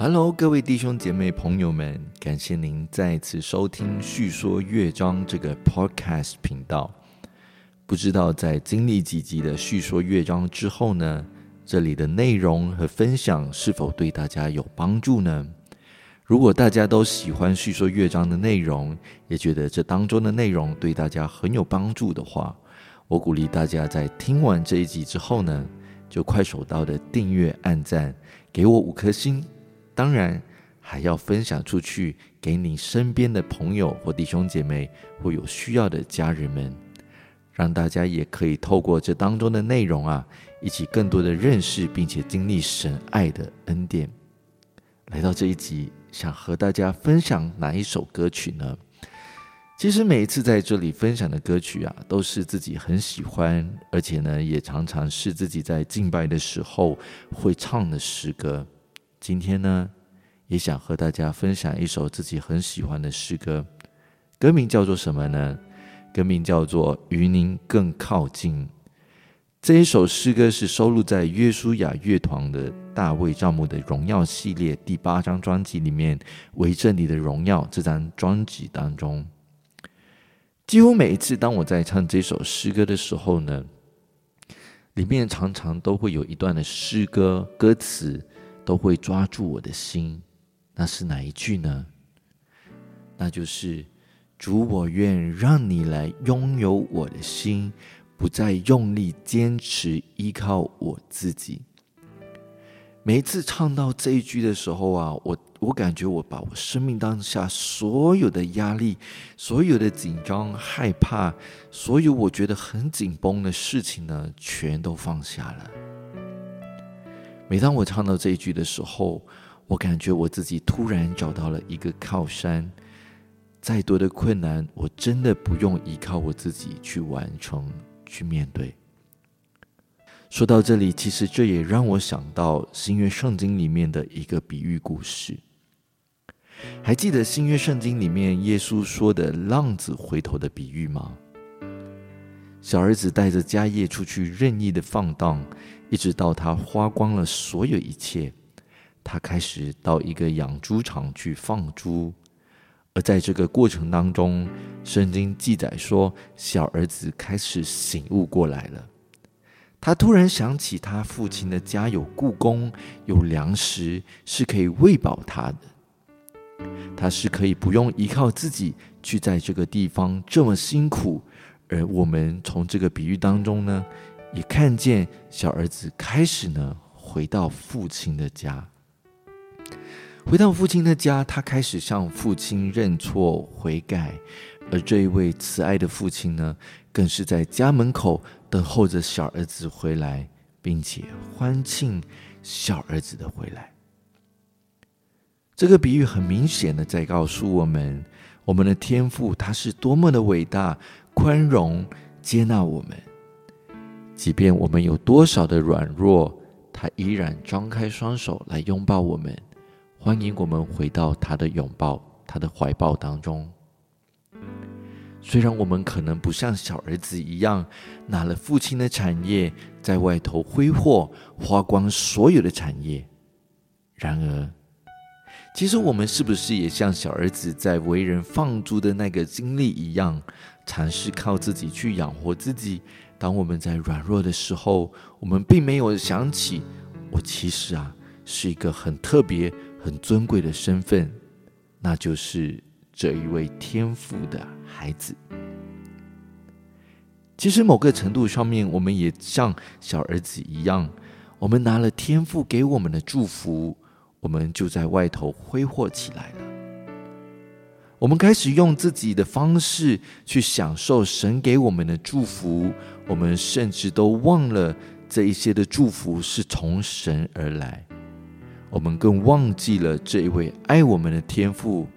Hello，各位弟兄姐妹朋友们，感谢您再次收听《叙说乐章》这个 Podcast 频道。不知道在经历几集的《叙说乐章》之后呢，这里的内容和分享是否对大家有帮助呢？如果大家都喜欢《叙说乐章》的内容，也觉得这当中的内容对大家很有帮助的话，我鼓励大家在听完这一集之后呢，就快手到的订阅、按赞，给我五颗星。当然，还要分享出去给你身边的朋友或弟兄姐妹，或有需要的家人们，让大家也可以透过这当中的内容啊，一起更多的认识并且经历神爱的恩典。来到这一集，想和大家分享哪一首歌曲呢？其实每一次在这里分享的歌曲啊，都是自己很喜欢，而且呢，也常常是自己在敬拜的时候会唱的诗歌。今天呢，也想和大家分享一首自己很喜欢的诗歌，歌名叫做什么呢？歌名叫做《与您更靠近》。这一首诗歌是收录在约书亚乐团的大卫帐幕的荣耀系列第八张专辑里面，《为着你的荣耀》这张专辑当中。几乎每一次当我在唱这首诗歌的时候呢，里面常常都会有一段的诗歌歌词。都会抓住我的心，那是哪一句呢？那就是主，我愿让你来拥有我的心，不再用力坚持依靠我自己。每一次唱到这一句的时候啊，我我感觉我把我生命当下所有的压力、所有的紧张、害怕、所有我觉得很紧绷的事情呢，全都放下了。每当我唱到这一句的时候，我感觉我自己突然找到了一个靠山。再多的困难，我真的不用依靠我自己去完成、去面对。说到这里，其实这也让我想到新约圣经里面的一个比喻故事。还记得新约圣经里面耶稣说的浪子回头的比喻吗？小儿子带着家业出去任意的放荡。一直到他花光了所有一切，他开始到一个养猪场去放猪。而在这个过程当中，圣经记载说，小儿子开始醒悟过来了。他突然想起，他父亲的家有故宫，有粮食，是可以喂饱他的。他是可以不用依靠自己去在这个地方这么辛苦。而我们从这个比喻当中呢？也看见小儿子开始呢，回到父亲的家。回到父亲的家，他开始向父亲认错悔改，而这一位慈爱的父亲呢，更是在家门口等候着小儿子回来，并且欢庆小儿子的回来。这个比喻很明显的在告诉我们，我们的天父他是多么的伟大、宽容、接纳我们。即便我们有多少的软弱，他依然张开双手来拥抱我们，欢迎我们回到他的拥抱、他的怀抱当中。虽然我们可能不像小儿子一样拿了父亲的产业在外头挥霍，花光所有的产业，然而，其实我们是不是也像小儿子在为人放逐的那个经历一样，尝试靠自己去养活自己？当我们在软弱的时候，我们并没有想起，我其实啊是一个很特别、很尊贵的身份，那就是这一位天赋的孩子。其实某个程度上面，我们也像小儿子一样，我们拿了天赋给我们的祝福，我们就在外头挥霍起来了。我们开始用自己的方式去享受神给我们的祝福，我们甚至都忘了这一些的祝福是从神而来。我们更忘记了这一位爱我们的天父，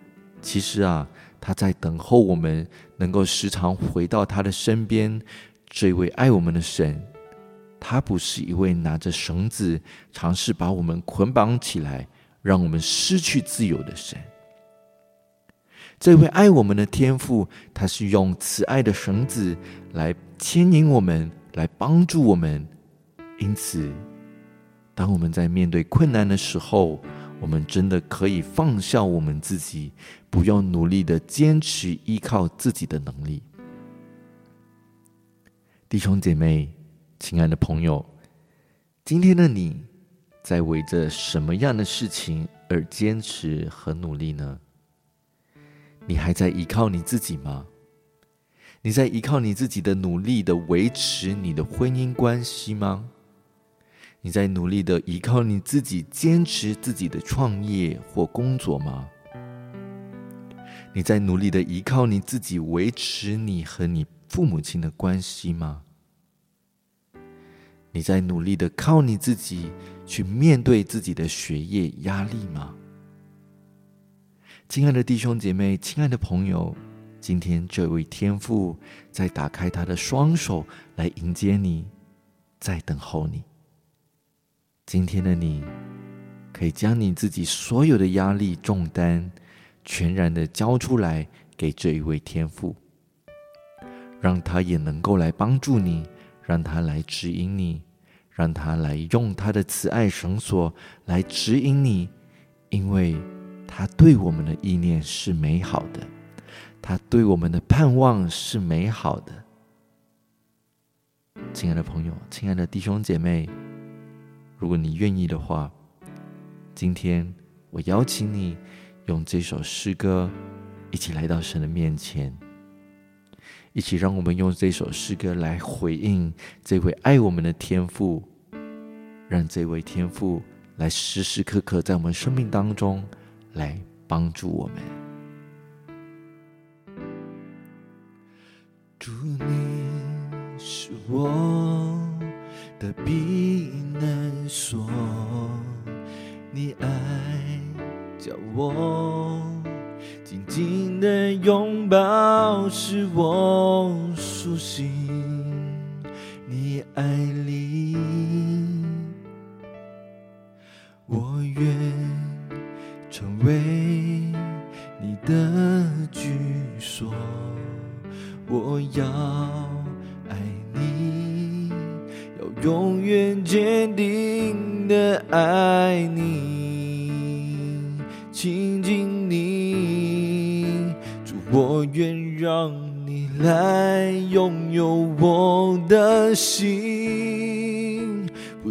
其实啊，他在等候我们能够时常回到他的身边。这位爱我们的神，他不是一位拿着绳子尝试把我们捆绑起来，让我们失去自由的神。这位爱我们的天父，他是用慈爱的绳子来牵引我们，来帮助我们。因此，当我们在面对困难的时候，我们真的可以放下我们自己，不用努力的坚持依靠自己的能力。弟兄姐妹，亲爱的朋友，今天的你在为着什么样的事情而坚持和努力呢？你还在依靠你自己吗？你在依靠你自己的努力的维持你的婚姻关系吗？你在努力的依靠你自己坚持自己的创业或工作吗？你在努力的依靠你自己维持你和你父母亲的关系吗？你在努力的靠你自己去面对自己的学业压力吗？亲爱的弟兄姐妹，亲爱的朋友，今天这位天父在打开他的双手来迎接你，在等候你。今天的你，可以将你自己所有的压力重担，全然的交出来给这一位天父，让他也能够来帮助你，让他来指引你，让他来用他的慈爱绳索来指引你，因为他对我们的意念是美好的，他对我们的盼望是美好的。亲爱的朋友，亲爱的弟兄姐妹。如果你愿意的话，今天我邀请你用这首诗歌一起来到神的面前，一起让我们用这首诗歌来回应这位爱我们的天父，让这位天父来时时刻刻在我们生命当中来帮助我们。祝你是我。的避难所，你爱叫我紧紧的拥抱，使我苏醒。你爱里，成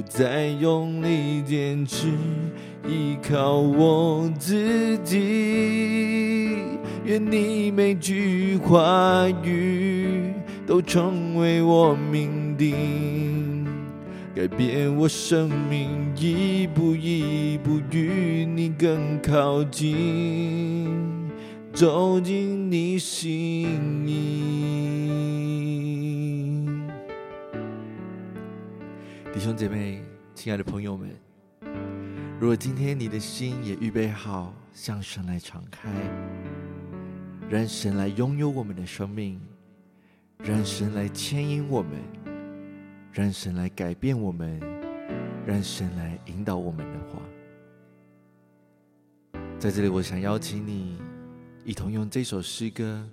不再用力坚持依靠我自己。愿你每句话语都成为我命定。改变我生命，一步一步与你更靠近，走进你心意。弟兄姐妹，亲爱的朋友们，如果今天你的心也预备好向神来敞开，让神来拥有我们的生命，让神来牵引我们。让神来改变我们，让神来引导我们的话，在这里，我想邀请你一同用这首诗歌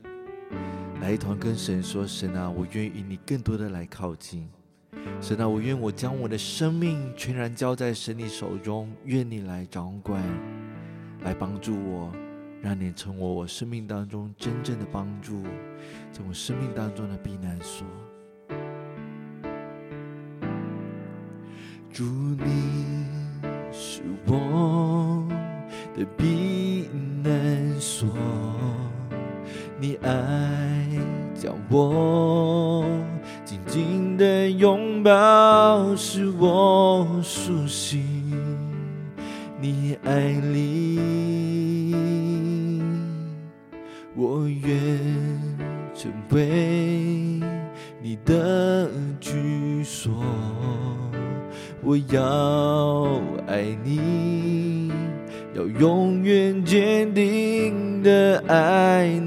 来一同跟神说：“神啊，我愿与你更多的来靠近。神啊，我愿我将我的生命全然交在神你手中，愿你来掌管，来帮助我，让你成为我生命当中真正的帮助，在我生命当中的避难所。”祝你是我的避难所，你爱将我的拥抱，使我苏醒。你爱里，我愿成为你的居所。我要爱你，要永远坚定的爱你，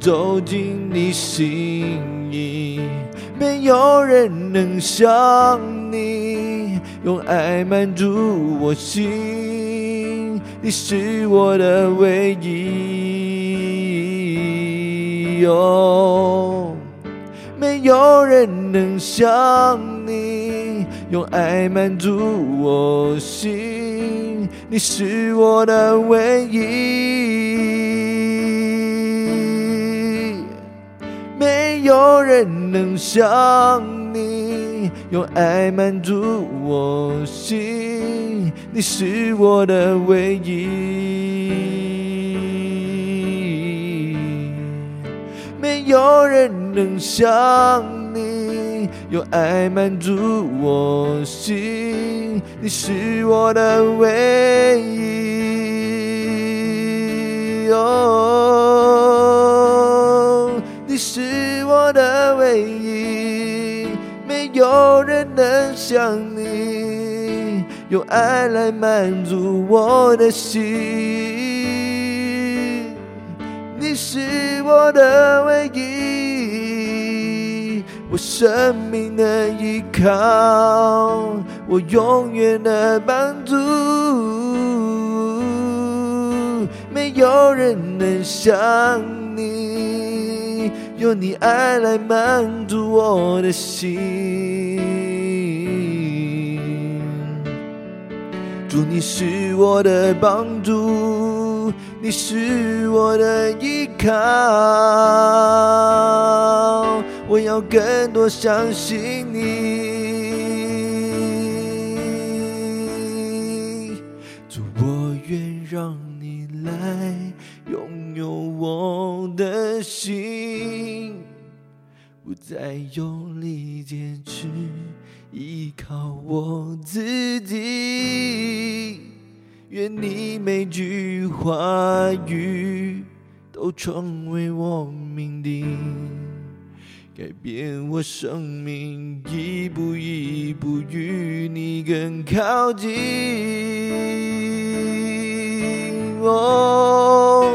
走进你心意。没有人能像你，用爱满足我心，你是我的唯一。有没有人能像你，用爱满足我心？你是我的唯一。有人能像你，用爱满足我心。你是我的唯一。没有人能像你，用爱满足我心。你是我的唯一，哦，我的唯一。没有人能像你，用爱来满足我的心。你是我的唯一，我生命的依靠，我永远的帮助。没有人能像你，用你爱来满足我的心。祝你是我的帮助。你是我的依靠，我要更多相信你。的心，不再用力坚持依靠我自己。愿你每句话语都成为我命定，改变我生命，一步一步与你更靠近。哦，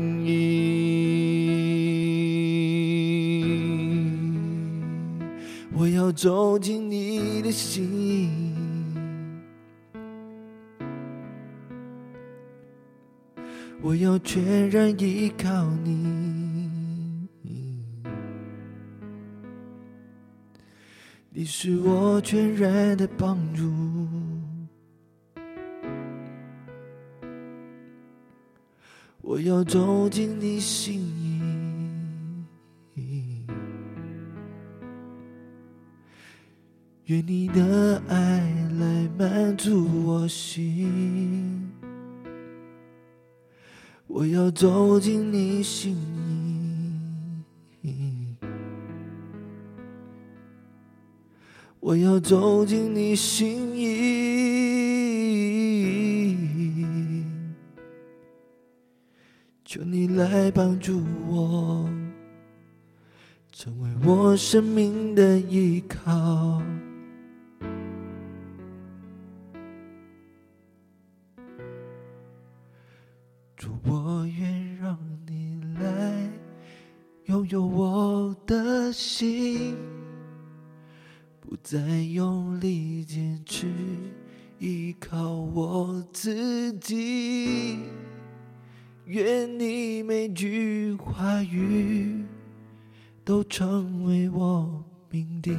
意。我要走进你的心。我要全然依靠你，你是我全然的帮助。我要走进你心意，愿你的爱来满足我心。我要走进你心意，我要走进你心意，求你来帮助我，成为我生命的依靠。主，我愿让你来拥有我的心，不再用力坚持依靠我自己。愿你每句话语都成为我命定，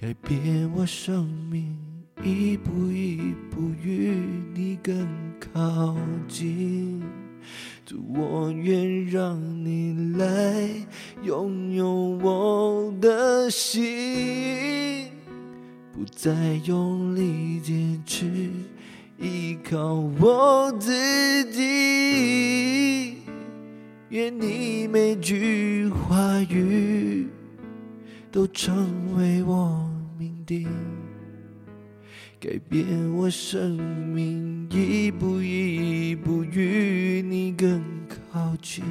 改变我生命。一步一步与你更靠近，主，我愿让你来拥有我的心，不再用力坚持依靠我自己。愿你每句话语都成为我命定。改变我生命，一步一步与你更靠近，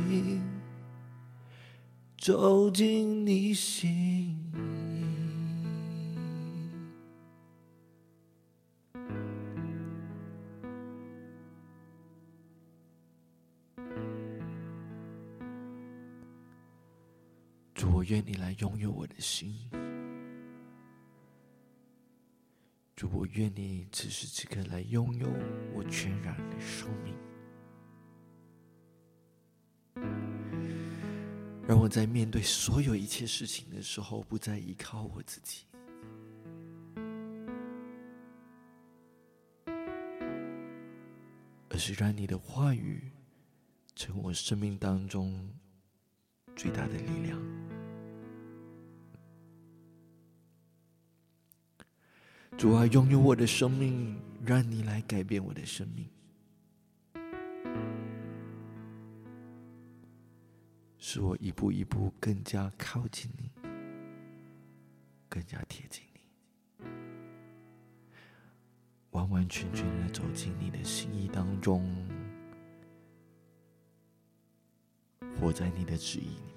走进你心。拥有我的心。主，我愿你此时此刻来拥有我全然的生命，让我在面对所有一切事情的时候，不再依靠我自己，而是让你的话语成我生命当中最大的力量。主啊，拥有我的生命，让你来改变我的生命，使我一步一步更加靠近你，更加贴近你，完完全全的走进你的心意当中，活在你的旨意里。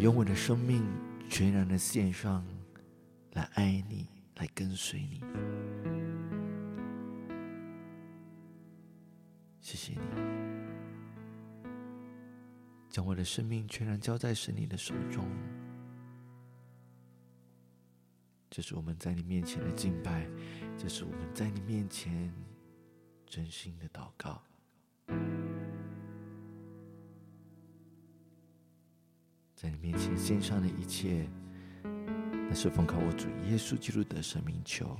用我的生命全然的献上，来爱你，来跟随你。谢谢你，将我的生命全然交在神你的手中。这是我们在你面前的敬拜，这是我们在你面前。真心的祷告，在你面前献上的一切，那是奉靠我主耶稣基督的生命求，